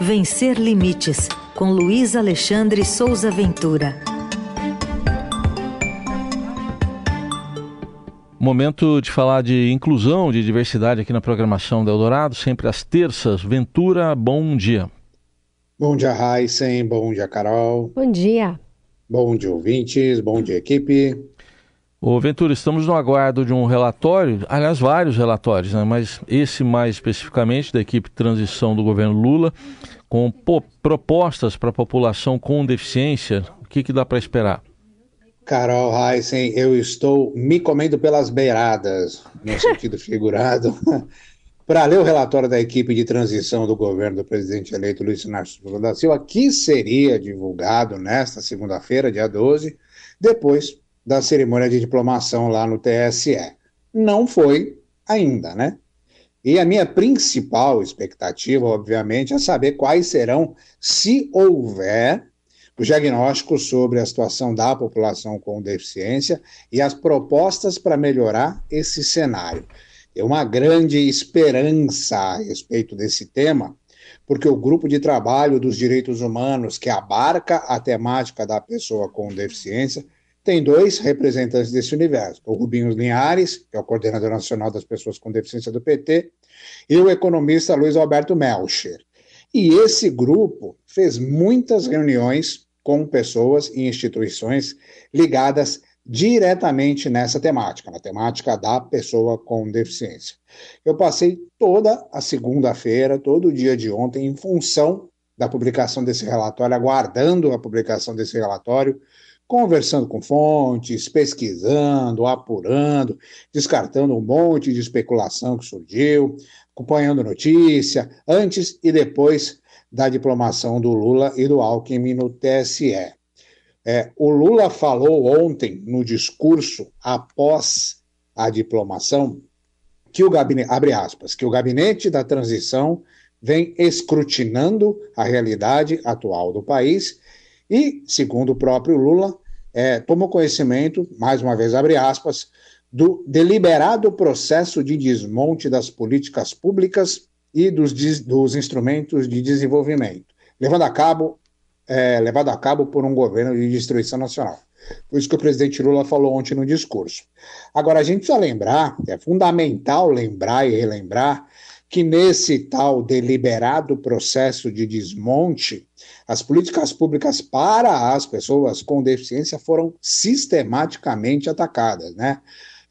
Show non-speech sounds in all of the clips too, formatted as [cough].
Vencer Limites, com Luiz Alexandre Souza Ventura. Momento de falar de inclusão, de diversidade aqui na programação da Eldorado, sempre às terças. Ventura, bom dia. Bom dia, Heisen. Bom dia, Carol. Bom dia. Bom dia, ouvintes. Bom dia, equipe. Ô Ventura, estamos no aguardo de um relatório, aliás, vários relatórios, né? mas esse mais especificamente da equipe de transição do governo Lula, com propostas para a população com deficiência. O que, que dá para esperar? Carol Heisen, eu estou me comendo pelas beiradas, no [laughs] sentido figurado, [laughs] para ler o relatório da equipe de transição do governo do presidente eleito Luiz Inácio Lula da Silva, que seria divulgado nesta segunda-feira, dia 12, depois da cerimônia de diplomação lá no TSE. Não foi ainda, né? E a minha principal expectativa, obviamente, é saber quais serão, se houver, os diagnósticos sobre a situação da população com deficiência e as propostas para melhorar esse cenário. É uma grande esperança a respeito desse tema, porque o grupo de trabalho dos direitos humanos, que abarca a temática da pessoa com deficiência, tem dois representantes desse universo: o Rubinho Linhares, que é o coordenador nacional das pessoas com deficiência do PT, e o economista Luiz Alberto Melcher. E esse grupo fez muitas reuniões com pessoas e instituições ligadas diretamente nessa temática, na temática da pessoa com deficiência. Eu passei toda a segunda-feira, todo o dia de ontem, em função da publicação desse relatório, aguardando a publicação desse relatório, conversando com fontes, pesquisando, apurando, descartando um monte de especulação que surgiu, acompanhando notícia, antes e depois da diplomação do Lula e do Alckmin no TSE. É, o Lula falou ontem, no discurso após a diplomação, que o gabinete, abre aspas, que o gabinete da transição vem escrutinando a realidade atual do país e, segundo o próprio Lula, é, tomou conhecimento, mais uma vez abre aspas, do deliberado processo de desmonte das políticas públicas e dos, dos instrumentos de desenvolvimento, levando a cabo, é, levado a cabo por um governo de destruição nacional. Por isso que o presidente Lula falou ontem no discurso. Agora, a gente precisa lembrar, é fundamental lembrar e relembrar, que nesse tal deliberado processo de desmonte, as políticas públicas para as pessoas com deficiência foram sistematicamente atacadas, né?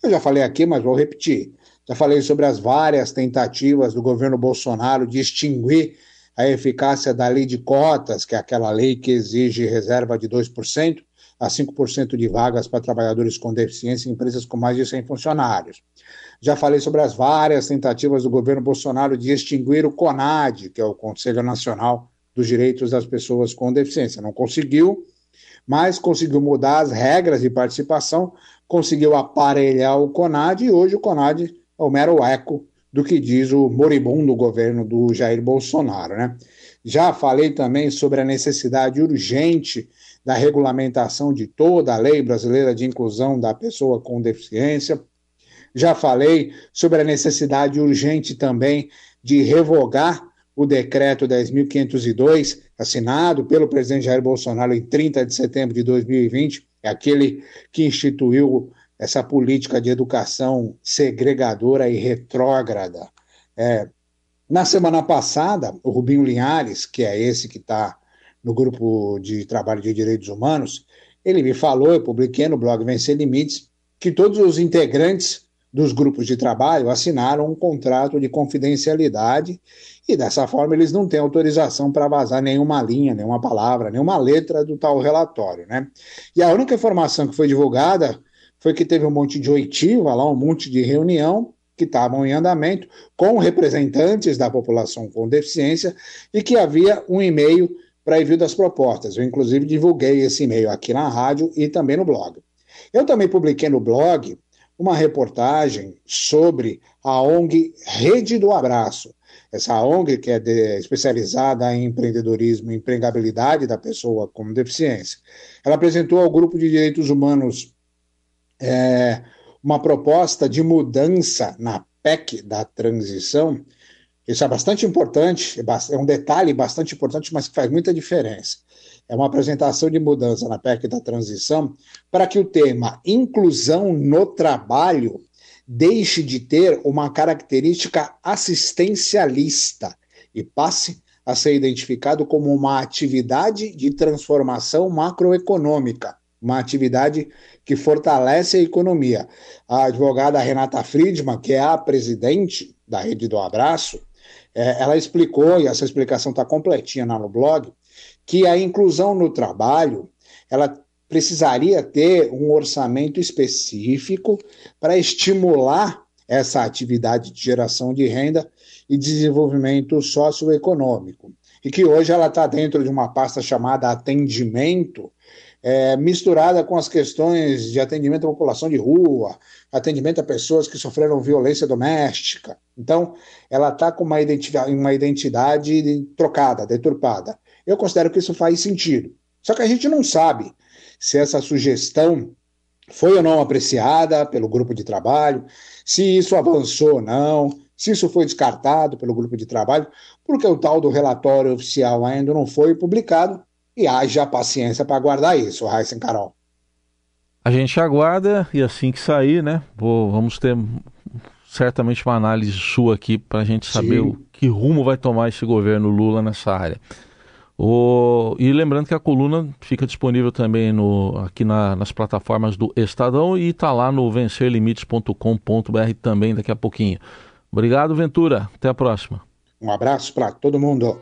Eu já falei aqui, mas vou repetir. Já falei sobre as várias tentativas do governo Bolsonaro de extinguir a eficácia da lei de cotas, que é aquela lei que exige reserva de 2% a 5% de vagas para trabalhadores com deficiência em empresas com mais de 100 funcionários. Já falei sobre as várias tentativas do governo Bolsonaro de extinguir o CONAD, que é o Conselho Nacional dos Direitos das Pessoas com Deficiência. Não conseguiu, mas conseguiu mudar as regras de participação, conseguiu aparelhar o CONAD e hoje o CONAD é o mero eco do que diz o moribundo governo do Jair Bolsonaro. Né? Já falei também sobre a necessidade urgente da regulamentação de toda a lei brasileira de inclusão da pessoa com deficiência. Já falei sobre a necessidade urgente também de revogar o decreto 10.502, assinado pelo presidente Jair Bolsonaro em 30 de setembro de 2020, é aquele que instituiu essa política de educação segregadora e retrógrada. É, na semana passada, o Rubinho Linhares, que é esse que está no grupo de trabalho de direitos humanos, ele me falou, eu publiquei no blog Vencer Limites, que todos os integrantes dos grupos de trabalho assinaram um contrato de confidencialidade e dessa forma eles não têm autorização para vazar nenhuma linha, nenhuma palavra, nenhuma letra do tal relatório, né? E a única informação que foi divulgada foi que teve um monte de oitiva lá, um monte de reunião que estavam em andamento com representantes da população com deficiência e que havia um e-mail para envio das propostas. Eu, inclusive, divulguei esse e-mail aqui na rádio e também no blog. Eu também publiquei no blog uma reportagem sobre a ONG Rede do Abraço. Essa ONG, que é de, especializada em empreendedorismo e empregabilidade da pessoa com deficiência, ela apresentou ao Grupo de Direitos Humanos é, uma proposta de mudança na PEC da transição Isso é bastante importante, é, é um detalhe bastante importante, mas que faz muita diferença. É uma apresentação de mudança na PEC da transição para que o tema inclusão no trabalho deixe de ter uma característica assistencialista e passe a ser identificado como uma atividade de transformação macroeconômica, uma atividade que fortalece a economia. A advogada Renata Friedman, que é a presidente da Rede do Abraço, é, ela explicou, e essa explicação está completinha lá no blog, que a inclusão no trabalho ela precisaria ter um orçamento específico para estimular essa atividade de geração de renda e desenvolvimento socioeconômico. E que hoje ela está dentro de uma pasta chamada atendimento, é, misturada com as questões de atendimento à população de rua, atendimento a pessoas que sofreram violência doméstica. Então, ela está com uma identidade, uma identidade trocada, deturpada. Eu considero que isso faz sentido. Só que a gente não sabe se essa sugestão foi ou não apreciada pelo grupo de trabalho, se isso avançou ou não, se isso foi descartado pelo grupo de trabalho, porque o tal do relatório oficial ainda não foi publicado e haja paciência para aguardar isso, Raíssa Carol. A gente aguarda e assim que sair, né? Vou, vamos ter certamente uma análise sua aqui para a gente saber Sim. o que rumo vai tomar esse governo Lula nessa área. O... E lembrando que a coluna fica disponível também no, aqui na, nas plataformas do Estadão e está lá no vencerlimites.com.br também daqui a pouquinho. Obrigado, Ventura. Até a próxima. Um abraço para todo mundo.